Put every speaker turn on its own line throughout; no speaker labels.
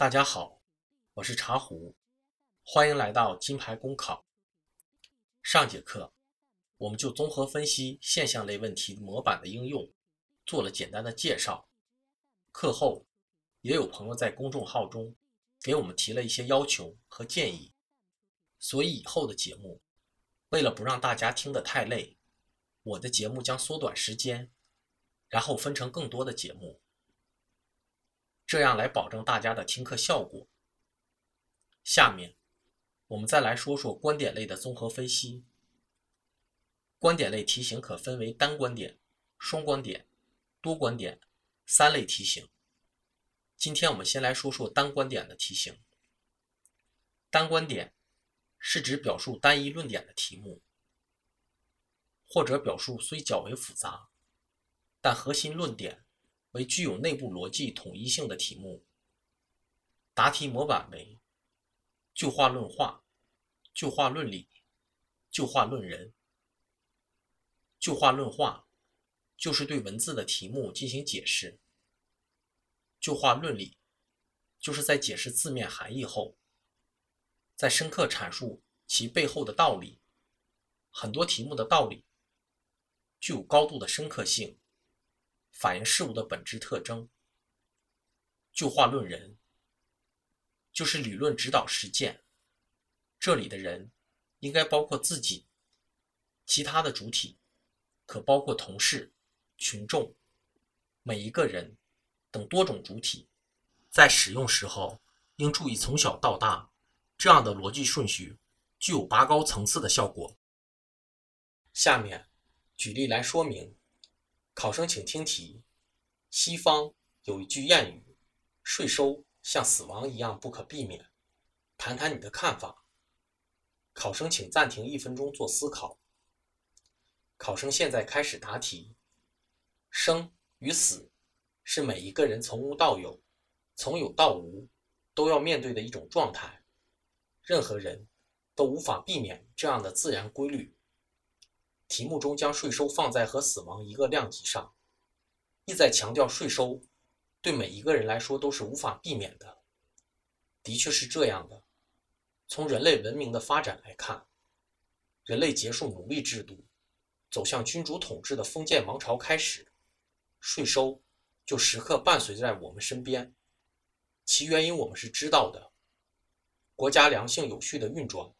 大家好，我是茶壶，欢迎来到金牌公考。上节课我们就综合分析现象类问题模板的应用做了简单的介绍。课后也有朋友在公众号中给我们提了一些要求和建议，所以以后的节目为了不让大家听得太累，我的节目将缩短时间，然后分成更多的节目。这样来保证大家的听课效果。下面我们再来说说观点类的综合分析。观点类题型可分为单观点、双观点、多观点三类题型。今天我们先来说说单观点的题型。单观点是指表述单一论点的题目，或者表述虽较为复杂，但核心论点。为具有内部逻辑统一性的题目，答题模板为就话论话、就话论理、就话论人。就话论话就是对文字的题目进行解释；就话论理就是在解释字面含义后，再深刻阐述其背后的道理。很多题目的道理具有高度的深刻性。反映事物的本质特征。就话论人，就是理论指导实践。这里的人应该包括自己，其他的主体可包括同事、群众、每一个人等多种主体。在使用时候，应注意从小到大这样的逻辑顺序，具有拔高层次的效果。下面举例来说明。考生请听题：西方有一句谚语，“税收像死亡一样不可避免”，谈谈你的看法。考生请暂停一分钟做思考。考生现在开始答题。生与死是每一个人从无到有、从有到无都要面对的一种状态，任何人都无法避免这样的自然规律。题目中将税收放在和死亡一个量级上，意在强调税收对每一个人来说都是无法避免的。的确是这样的。从人类文明的发展来看，人类结束奴隶制度，走向君主统治的封建王朝开始，税收就时刻伴随在我们身边。其原因我们是知道的：国家良性有序的运转，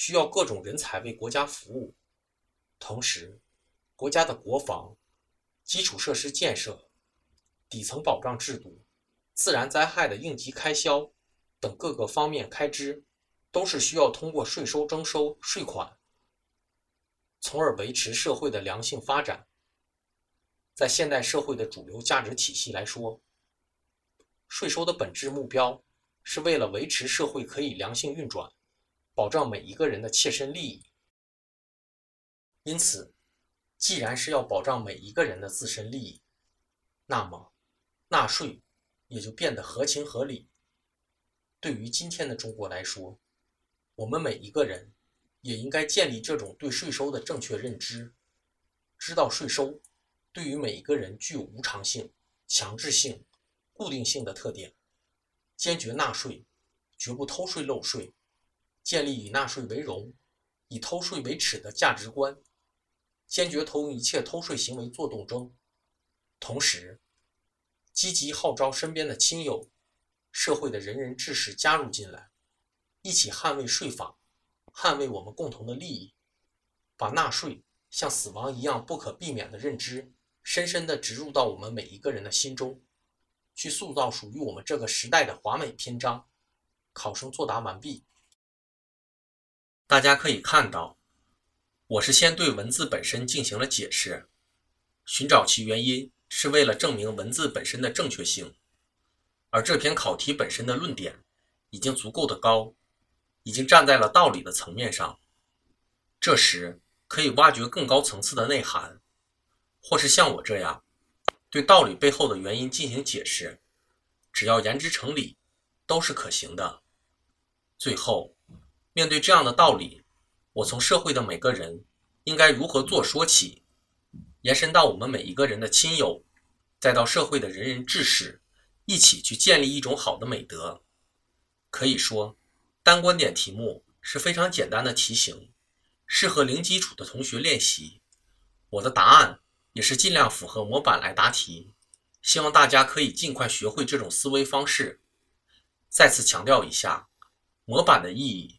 需要各种人才为国家服务。同时，国家的国防、基础设施建设、底层保障制度、自然灾害的应急开销等各个方面开支，都是需要通过税收征收税款，从而维持社会的良性发展。在现代社会的主流价值体系来说，税收的本质目标是为了维持社会可以良性运转，保障每一个人的切身利益。因此，既然是要保障每一个人的自身利益，那么纳税也就变得合情合理。对于今天的中国来说，我们每一个人也应该建立这种对税收的正确认知，知道税收对于每一个人具有无偿性、强制性、固定性的特点，坚决纳税，绝不偷税漏税，建立以纳税为荣、以偷税为耻的价值观。坚决同一切偷税行为作斗争，同时积极号召身边的亲友、社会的仁人志士加入进来，一起捍卫税法，捍卫我们共同的利益，把纳税像死亡一样不可避免的认知，深深地植入到我们每一个人的心中，去塑造属于我们这个时代的华美篇章。考生作答完毕，大家可以看到。我是先对文字本身进行了解释，寻找其原因是为了证明文字本身的正确性，而这篇考题本身的论点已经足够的高，已经站在了道理的层面上。这时可以挖掘更高层次的内涵，或是像我这样对道理背后的原因进行解释，只要言之成理，都是可行的。最后，面对这样的道理。我从社会的每个人应该如何做说起，延伸到我们每一个人的亲友，再到社会的仁人志士，一起去建立一种好的美德。可以说，单观点题目是非常简单的题型，适合零基础的同学练习。我的答案也是尽量符合模板来答题，希望大家可以尽快学会这种思维方式。再次强调一下，模板的意义：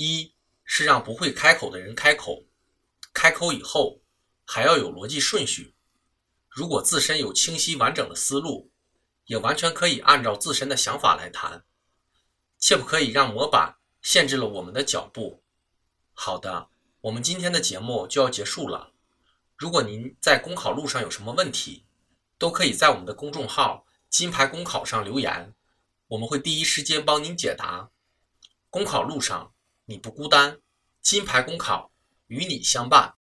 一是让不会开口的人开口，开口以后还要有逻辑顺序。如果自身有清晰完整的思路，也完全可以按照自身的想法来谈，切不可以让模板限制了我们的脚步。好的，我们今天的节目就要结束了。如果您在公考路上有什么问题，都可以在我们的公众号“金牌公考”上留言。我们会第一时间帮您解答。公考路上你不孤单，金牌公考与你相伴。